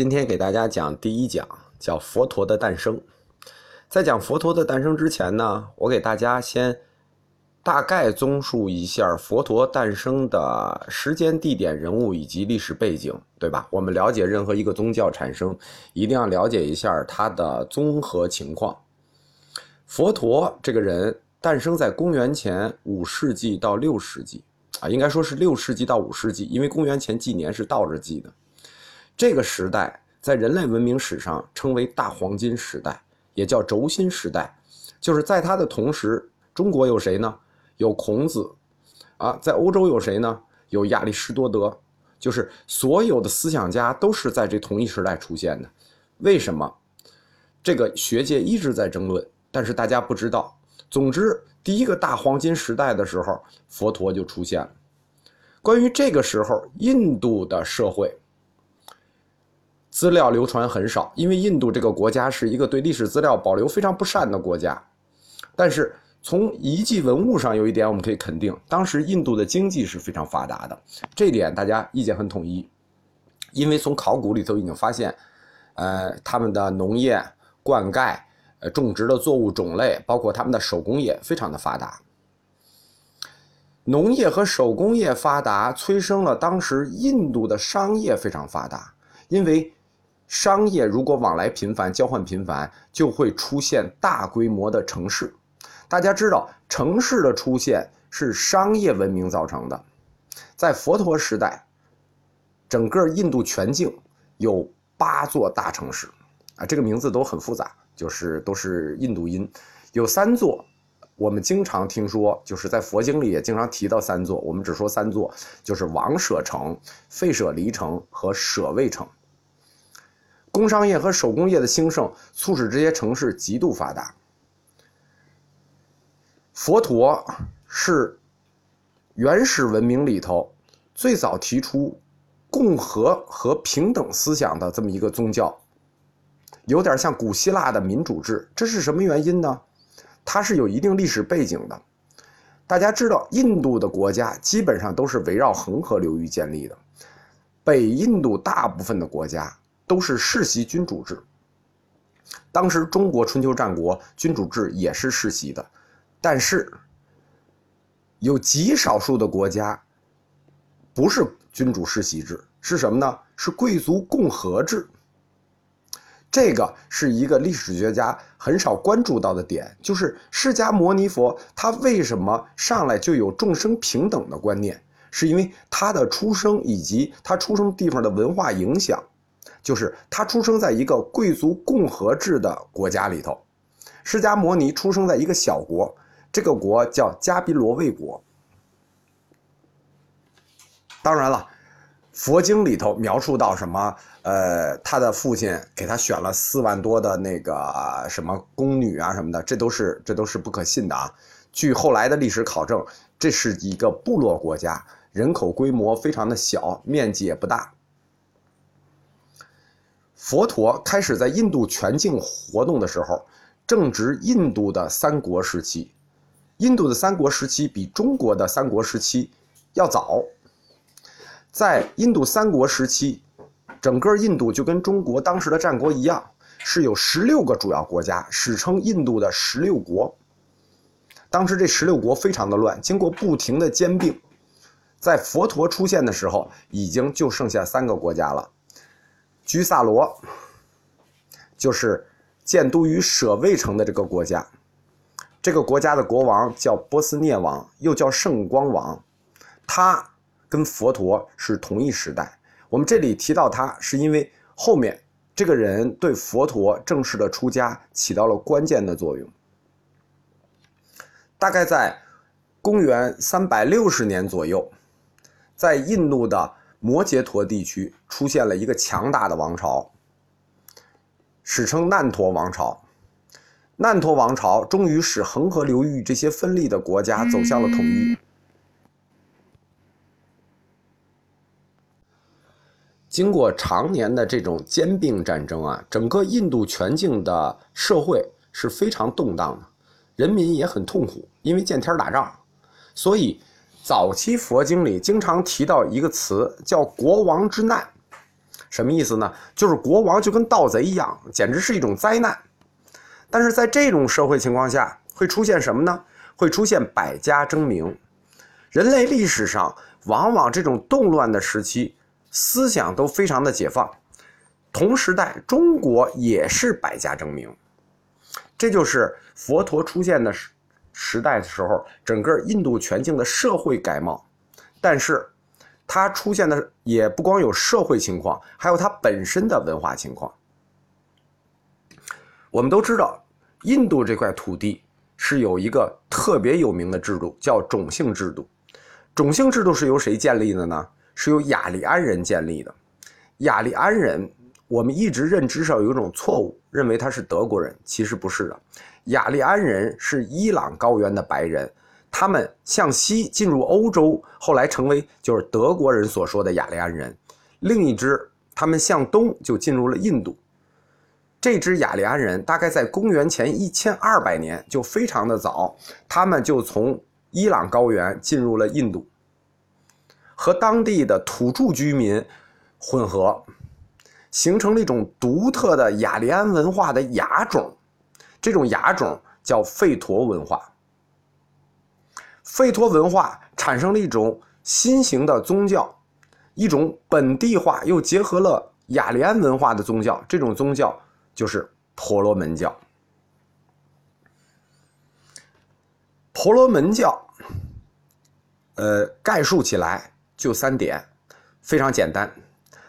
今天给大家讲第一讲，叫佛陀的诞生。在讲佛陀的诞生之前呢，我给大家先大概综述一下佛陀诞生的时间、地点、人物以及历史背景，对吧？我们了解任何一个宗教产生，一定要了解一下它的综合情况。佛陀这个人诞生在公元前五世纪到六世纪，啊，应该说是六世纪到五世纪，因为公元前纪年是倒着记的。这个时代在人类文明史上称为大黄金时代，也叫轴心时代。就是在它的同时，中国有谁呢？有孔子，啊，在欧洲有谁呢？有亚里士多德。就是所有的思想家都是在这同一时代出现的。为什么？这个学界一直在争论，但是大家不知道。总之，第一个大黄金时代的时候，佛陀就出现了。关于这个时候印度的社会。资料流传很少，因为印度这个国家是一个对历史资料保留非常不善的国家。但是从遗迹文物上有一点我们可以肯定，当时印度的经济是非常发达的，这点大家意见很统一。因为从考古里头已经发现，呃，他们的农业、灌溉、呃种植的作物种类，包括他们的手工业非常的发达。农业和手工业发达，催生了当时印度的商业非常发达，因为。商业如果往来频繁、交换频繁，就会出现大规模的城市。大家知道，城市的出现是商业文明造成的。在佛陀时代，整个印度全境有八座大城市，啊，这个名字都很复杂，就是都是印度音。有三座，我们经常听说，就是在佛经里也经常提到三座，我们只说三座，就是王舍城、费舍离城和舍卫城。工商业和手工业的兴盛，促使这些城市极度发达。佛陀是原始文明里头最早提出共和和平等思想的这么一个宗教，有点像古希腊的民主制。这是什么原因呢？它是有一定历史背景的。大家知道，印度的国家基本上都是围绕恒河流域建立的，北印度大部分的国家。都是世袭君主制。当时中国春秋战国君主制也是世袭的，但是有极少数的国家不是君主世袭制，是什么呢？是贵族共和制。这个是一个历史学家很少关注到的点，就是释迦牟尼佛他为什么上来就有众生平等的观念，是因为他的出生以及他出生地方的文化影响。就是他出生在一个贵族共和制的国家里头，释迦牟尼出生在一个小国，这个国叫迦毗罗卫国。当然了，佛经里头描述到什么，呃，他的父亲给他选了四万多的那个什么宫女啊什么的，这都是这都是不可信的啊。据后来的历史考证，这是一个部落国家，人口规模非常的小，面积也不大。佛陀开始在印度全境活动的时候，正值印度的三国时期。印度的三国时期比中国的三国时期要早。在印度三国时期，整个印度就跟中国当时的战国一样，是有十六个主要国家，史称印度的十六国。当时这十六国非常的乱，经过不停的兼并，在佛陀出现的时候，已经就剩下三个国家了。居萨罗就是建都于舍卫城的这个国家，这个国家的国王叫波斯涅王，又叫圣光王，他跟佛陀是同一时代。我们这里提到他，是因为后面这个人对佛陀正式的出家起到了关键的作用。大概在公元三百六十年左右，在印度的。摩羯陀地区出现了一个强大的王朝，史称难陀王朝。难陀王朝终于使恒河流域这些分立的国家走向了统一。经过常年的这种兼并战争啊，整个印度全境的社会是非常动荡的，人民也很痛苦，因为见天打仗，所以。早期佛经里经常提到一个词，叫“国王之难”，什么意思呢？就是国王就跟盗贼一样，简直是一种灾难。但是在这种社会情况下，会出现什么呢？会出现百家争鸣。人类历史上往往这种动乱的时期，思想都非常的解放。同时代，中国也是百家争鸣。这就是佛陀出现的时代的时候，整个印度全境的社会改貌。但是，它出现的也不光有社会情况，还有它本身的文化情况。我们都知道，印度这块土地是有一个特别有名的制度，叫种姓制度。种姓制度是由谁建立的呢？是由雅利安人建立的。雅利安人，我们一直认知上有一种错误，认为他是德国人，其实不是的。雅利安人是伊朗高原的白人。他们向西进入欧洲，后来成为就是德国人所说的雅利安人。另一支，他们向东就进入了印度。这支雅利安人大概在公元前一千二百年就非常的早，他们就从伊朗高原进入了印度，和当地的土著居民混合，形成了一种独特的雅利安文化的雅种。这种亚种叫吠陀文化。吠陀文化产生了一种新型的宗教，一种本地化又结合了雅利安文化的宗教。这种宗教就是婆罗门教。婆罗门教，呃，概述起来就三点，非常简单。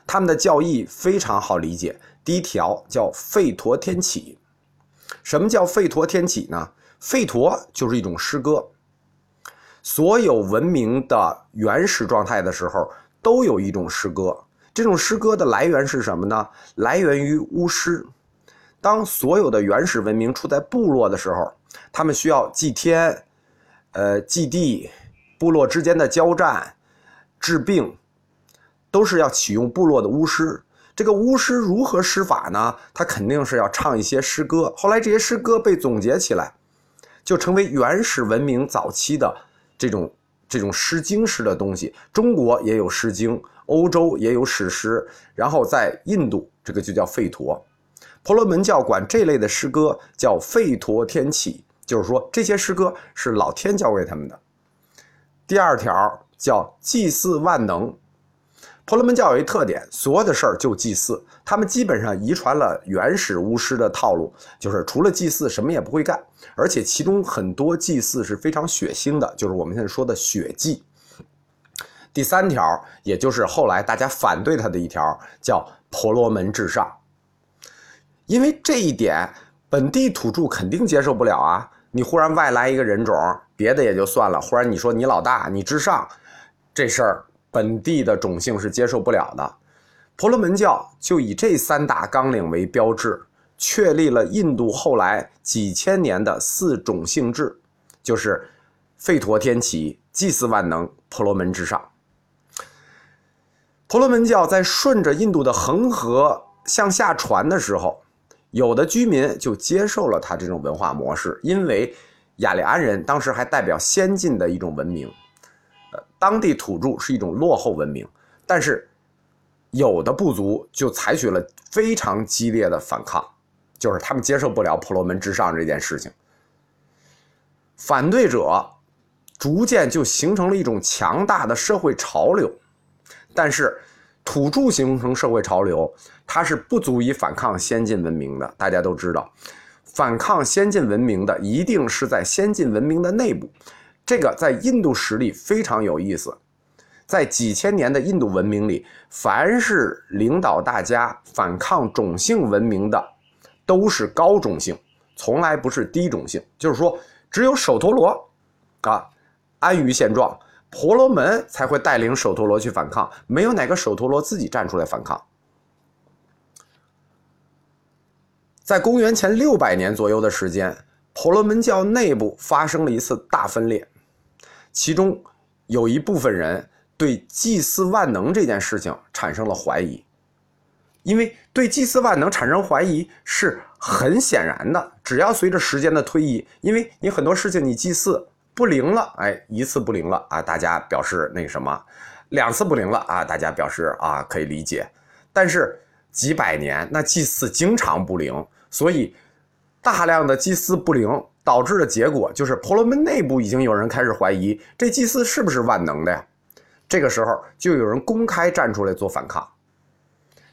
他们的教义非常好理解。第一条叫吠陀天启。什么叫吠陀天启呢？吠陀就是一种诗歌。所有文明的原始状态的时候，都有一种诗歌。这种诗歌的来源是什么呢？来源于巫师。当所有的原始文明处在部落的时候，他们需要祭天，呃，祭地，部落之间的交战、治病，都是要启用部落的巫师。这个巫师如何施法呢？他肯定是要唱一些诗歌。后来这些诗歌被总结起来，就成为原始文明早期的。这种这种诗经式的东西，中国也有诗经，欧洲也有史诗，然后在印度这个就叫吠陀，婆罗门教管这类的诗歌叫吠陀天启，就是说这些诗歌是老天教给他们的。第二条叫祭祀万能。婆罗门教有一特点，所有的事儿就祭祀。他们基本上遗传了原始巫师的套路，就是除了祭祀什么也不会干。而且其中很多祭祀是非常血腥的，就是我们现在说的血祭。第三条，也就是后来大家反对他的一条，叫婆罗门至上。因为这一点，本地土著肯定接受不了啊！你忽然外来一个人种，别的也就算了，忽然你说你老大，你至上，这事儿。本地的种姓是接受不了的，婆罗门教就以这三大纲领为标志，确立了印度后来几千年的四种姓制，就是吠陀天启、祭祀万能、婆罗门至上。婆罗门教在顺着印度的恒河向下传的时候，有的居民就接受了他这种文化模式，因为雅利安人当时还代表先进的一种文明。当地土著是一种落后文明，但是有的部族就采取了非常激烈的反抗，就是他们接受不了婆罗门至上这件事情。反对者逐渐就形成了一种强大的社会潮流，但是土著形成社会潮流，它是不足以反抗先进文明的。大家都知道，反抗先进文明的一定是在先进文明的内部。这个在印度史里非常有意思，在几千年的印度文明里，凡是领导大家反抗种姓文明的，都是高种姓，从来不是低种姓。就是说，只有首陀罗，啊，安于现状，婆罗门才会带领首陀罗去反抗，没有哪个首陀罗自己站出来反抗。在公元前六百年左右的时间，婆罗门教内部发生了一次大分裂。其中有一部分人对祭祀万能这件事情产生了怀疑，因为对祭祀万能产生怀疑是很显然的。只要随着时间的推移，因为你很多事情你祭祀不灵了，哎，一次不灵了啊，大家表示那什么；两次不灵了啊，大家表示啊可以理解。但是几百年，那祭祀经常不灵，所以大量的祭祀不灵导致的结果就是婆罗门内部已经有人开始怀疑这祭祀是不是万能的呀？这个时候就有人公开站出来做反抗，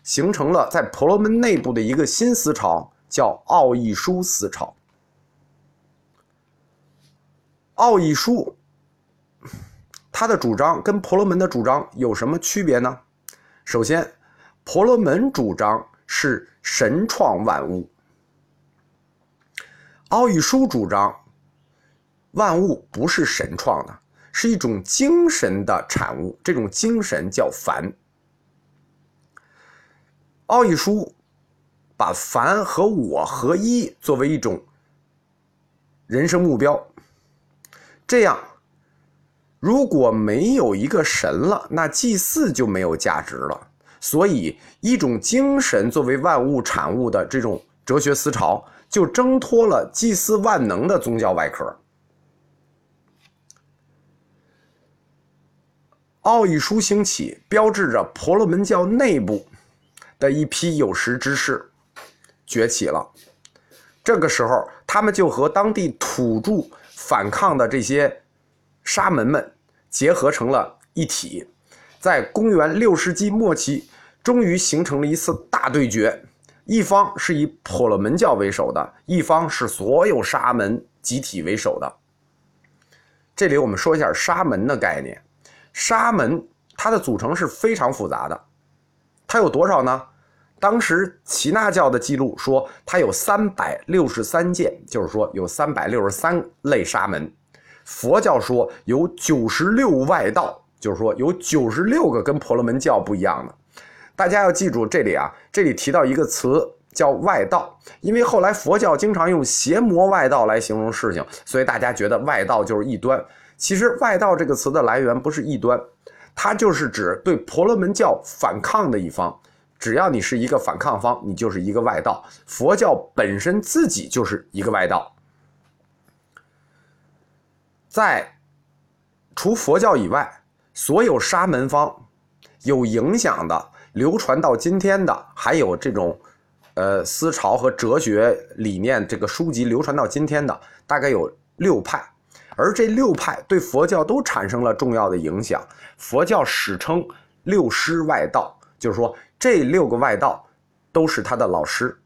形成了在婆罗门内部的一个新思潮，叫奥义书思潮。奥义书，他的主张跟婆罗门的主张有什么区别呢？首先，婆罗门主张是神创万物，奥义书主张万物不是神创的。是一种精神的产物，这种精神叫凡。奥义书把凡和我合一作为一种人生目标，这样如果没有一个神了，那祭祀就没有价值了。所以，一种精神作为万物产物的这种哲学思潮，就挣脱了祭祀万能的宗教外壳。奥义书兴起，标志着婆罗门教内部的一批有识之士崛起了。这个时候，他们就和当地土著反抗的这些沙门们结合成了一体。在公元六世纪末期，终于形成了一次大对决：一方是以婆罗门教为首的，一方是所有沙门集体为首的。这里我们说一下沙门的概念。沙门它的组成是非常复杂的，它有多少呢？当时耆那教的记录说，它有三百六十三件，就是说有三百六十三类沙门。佛教说有九十六外道，就是说有九十六个跟婆罗门教不一样的。大家要记住这里啊，这里提到一个词叫外道，因为后来佛教经常用邪魔外道来形容事情，所以大家觉得外道就是异端。其实“外道”这个词的来源不是异端，它就是指对婆罗门教反抗的一方。只要你是一个反抗方，你就是一个外道。佛教本身自己就是一个外道。在除佛教以外，所有沙门方有影响的、流传到今天的，还有这种呃思潮和哲学理念这个书籍流传到今天的，大概有六派。而这六派对佛教都产生了重要的影响，佛教史称六师外道，就是说这六个外道都是他的老师。